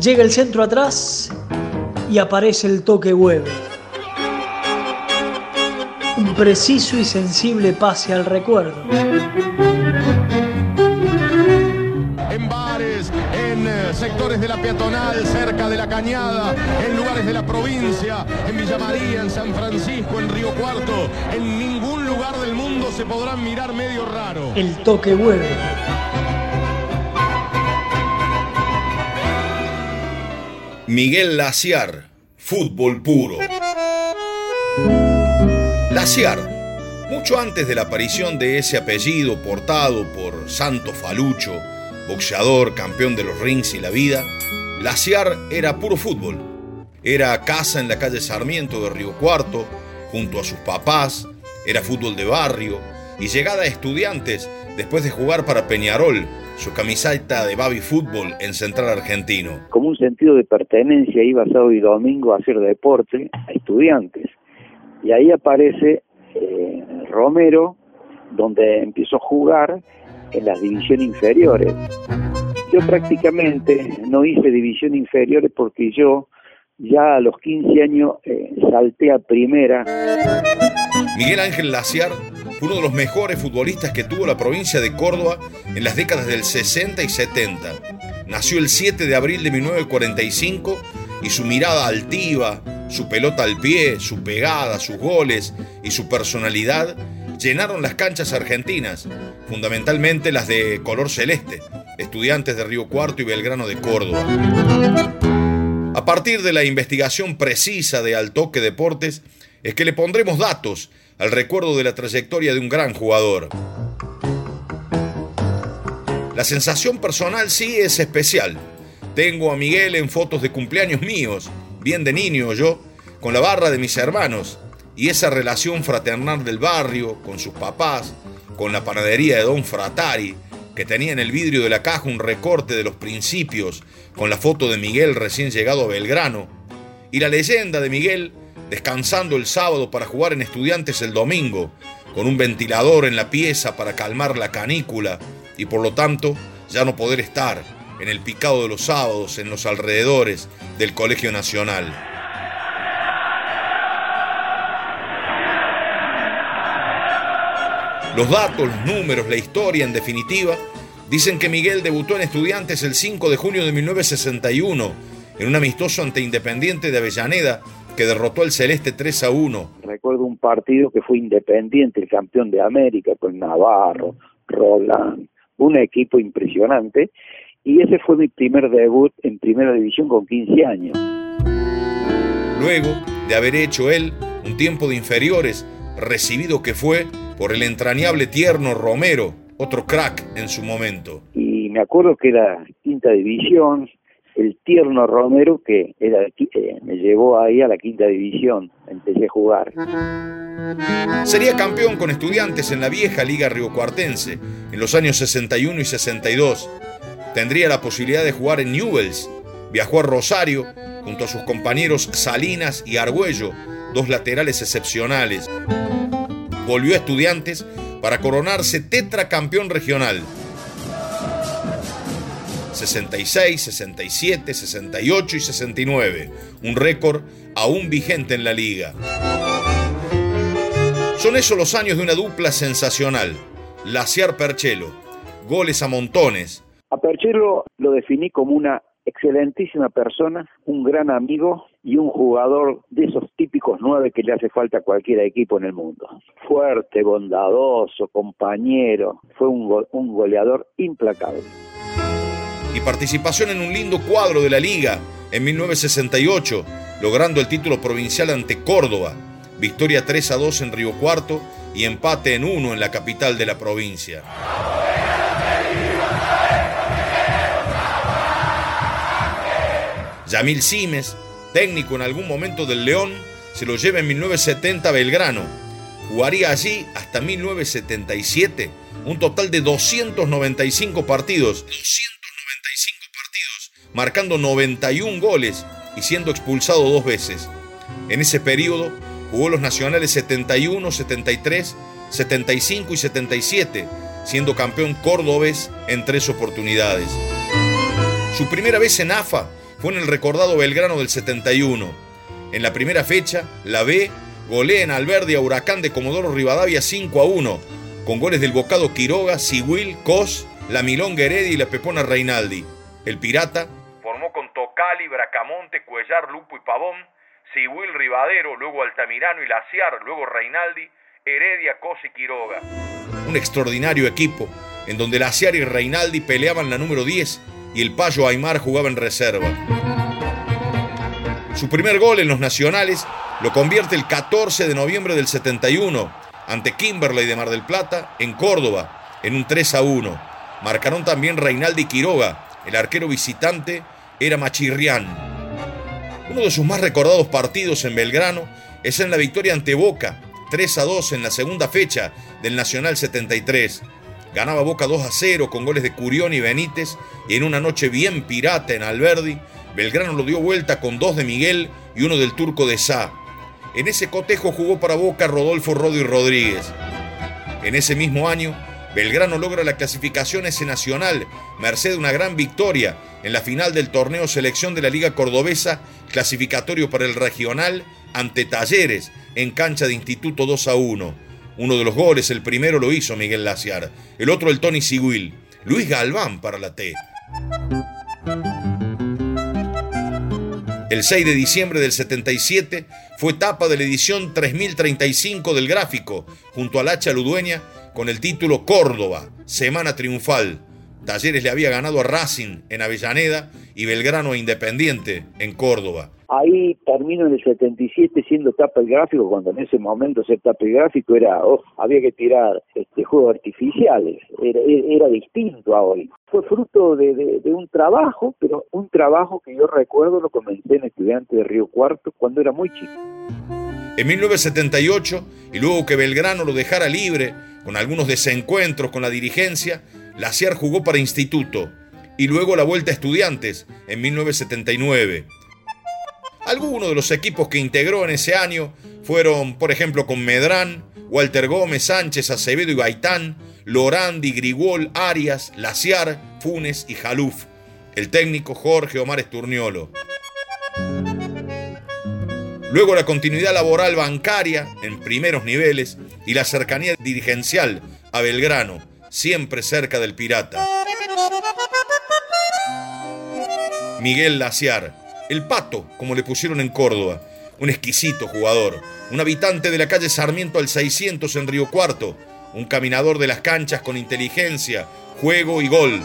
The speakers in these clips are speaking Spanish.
Llega el centro atrás y aparece el toque web. Un preciso y sensible pase al recuerdo. En bares, en eh, sectores de la peatonal, cerca de la cañada, en lugares de la provincia, en Villa María, en San Francisco, en Río Cuarto, en ningún lugar del mundo se podrán mirar medio raro. El toque web. Miguel Laciar, fútbol puro. Laciar, mucho antes de la aparición de ese apellido portado por Santo Falucho, boxeador, campeón de los rings y la vida, Laciar era puro fútbol. Era casa en la calle Sarmiento de Río Cuarto, junto a sus papás, era fútbol de barrio y llegada a estudiantes después de jugar para Peñarol, su camiseta de Babi Fútbol en Central Argentino. Como un sentido de pertenencia iba sábado y domingo a hacer deporte a estudiantes. Y ahí aparece eh, Romero, donde empezó a jugar en las divisiones inferiores. Yo prácticamente no hice división inferiores porque yo ya a los 15 años eh, salté a primera. Miguel Ángel Laciar uno de los mejores futbolistas que tuvo la provincia de Córdoba en las décadas del 60 y 70. Nació el 7 de abril de 1945 y su mirada altiva, su pelota al pie, su pegada, sus goles y su personalidad llenaron las canchas argentinas, fundamentalmente las de color celeste, estudiantes de Río Cuarto y Belgrano de Córdoba. A partir de la investigación precisa de Altoque Deportes, es que le pondremos datos al recuerdo de la trayectoria de un gran jugador. La sensación personal sí es especial. Tengo a Miguel en fotos de cumpleaños míos, bien de niño yo, con la barra de mis hermanos, y esa relación fraternal del barrio, con sus papás, con la panadería de Don Fratari, que tenía en el vidrio de la caja un recorte de los principios, con la foto de Miguel recién llegado a Belgrano, y la leyenda de Miguel descansando el sábado para jugar en estudiantes el domingo, con un ventilador en la pieza para calmar la canícula y por lo tanto ya no poder estar en el picado de los sábados en los alrededores del Colegio Nacional. Los datos, los números, la historia en definitiva, dicen que Miguel debutó en estudiantes el 5 de junio de 1961 en un amistoso ante Independiente de Avellaneda que derrotó al Celeste 3 a 1. Recuerdo un partido que fue Independiente, el campeón de América, con Navarro, Roland, un equipo impresionante. Y ese fue mi primer debut en primera división con 15 años. Luego de haber hecho él un tiempo de inferiores, recibido que fue por el entrañable tierno Romero, otro crack en su momento. Y me acuerdo que era quinta división, el tierno Romero que eh, me llevó ahí a la quinta división, empecé a jugar. Sería campeón con estudiantes en la vieja liga riocuartense en los años 61 y 62. Tendría la posibilidad de jugar en Newells. Viajó a Rosario junto a sus compañeros Salinas y Argüello, dos laterales excepcionales. Volvió a estudiantes para coronarse tetracampeón regional 66, 67, 68 y 69, un récord aún vigente en la liga. Son esos los años de una dupla sensacional, Laciar Perchelo, goles a montones. A Perchelo lo definí como una excelentísima persona, un gran amigo y un jugador de esos típicos nueve que le hace falta a cualquier equipo en el mundo. Fuerte, bondadoso, compañero, fue un goleador implacable y participación en un lindo cuadro de la liga en 1968, logrando el título provincial ante Córdoba, victoria 3 a 2 en Río Cuarto y empate en 1 en la capital de la provincia. Yamil Simes, técnico en algún momento del León, se lo lleva en 1970 a Belgrano. Jugaría allí hasta 1977, un total de 295 partidos marcando 91 goles y siendo expulsado dos veces. En ese periodo jugó los nacionales 71, 73, 75 y 77, siendo campeón cordobés en tres oportunidades. Su primera vez en AFA fue en el recordado Belgrano del 71. En la primera fecha, la B golea en Alberdi a Huracán de Comodoro Rivadavia 5 a 1, con goles del Bocado Quiroga, Sigüil, Cos, la Milonga y la Pepona Reinaldi. El Pirata formó con Tocali, Bracamonte, Cuellar, Lupo y Pavón, Sigüil, Rivadero, luego Altamirano y Laciar, luego Reinaldi, Heredia, Cos y Quiroga. Un extraordinario equipo, en donde Laciar y Reinaldi peleaban la número 10 y el Payo Aymar jugaba en reserva. Su primer gol en los nacionales lo convierte el 14 de noviembre del 71 ante Kimberley de Mar del Plata en Córdoba en un 3 a 1. Marcaron también Reinaldi Quiroga, el arquero visitante era Machirrián. Uno de sus más recordados partidos en Belgrano es en la victoria ante Boca, 3 a 2 en la segunda fecha del Nacional 73. Ganaba Boca 2 a 0 con goles de Curión y Benítez y en una noche bien pirata en Alberdi, Belgrano lo dio vuelta con dos de Miguel y uno del turco de Sá. En ese cotejo jugó para Boca Rodolfo Rodi Rodríguez. En ese mismo año, Belgrano logra la clasificación ese nacional, merced de una gran victoria en la final del torneo selección de la Liga Cordobesa, clasificatorio para el regional ante Talleres en cancha de Instituto 2 a 1. Uno de los goles, el primero lo hizo Miguel Laciar, el otro el Tony Sigüil. Luis Galván para la T. El 6 de diciembre del 77 fue etapa de la edición 3035 del gráfico, junto al Hacha Ludueña, con el título Córdoba, Semana Triunfal. Talleres le había ganado a Racing en Avellaneda y Belgrano a Independiente en Córdoba. Ahí termino en el 77 siendo tapa el gráfico, cuando en ese momento ser tapa el gráfico era, oh, había que tirar este, juegos artificiales, era, era distinto a hoy. Fue fruto de, un trabajo, pero un trabajo que yo recuerdo lo comencé en estudiante de Río Cuarto cuando era muy chico. En 1978, y luego que Belgrano lo dejara libre, con algunos desencuentros con la dirigencia, Laciar jugó para Instituto y luego la vuelta a Estudiantes en 1979. Algunos de los equipos que integró en ese año fueron, por ejemplo, con Medrán, Walter Gómez, Sánchez, Acevedo y Gaitán, Lorandi, Grigol, Arias, Laciar, Funes y Jaluf. El técnico Jorge Omar Esturniolo. Luego la continuidad laboral bancaria en primeros niveles y la cercanía dirigencial a Belgrano, siempre cerca del pirata. Miguel Laciar, el Pato, como le pusieron en Córdoba, un exquisito jugador, un habitante de la calle Sarmiento al 600 en Río Cuarto, un caminador de las canchas con inteligencia, juego y gol.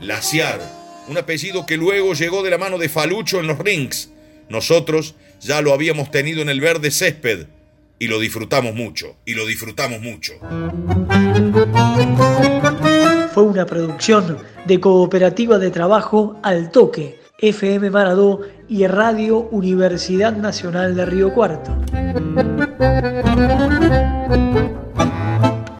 Laciar, un apellido que luego llegó de la mano de Falucho en los rings. Nosotros ya lo habíamos tenido en el verde césped y lo disfrutamos mucho, y lo disfrutamos mucho. Fue una producción de Cooperativa de Trabajo Al Toque FM Maradó y Radio Universidad Nacional de Río Cuarto.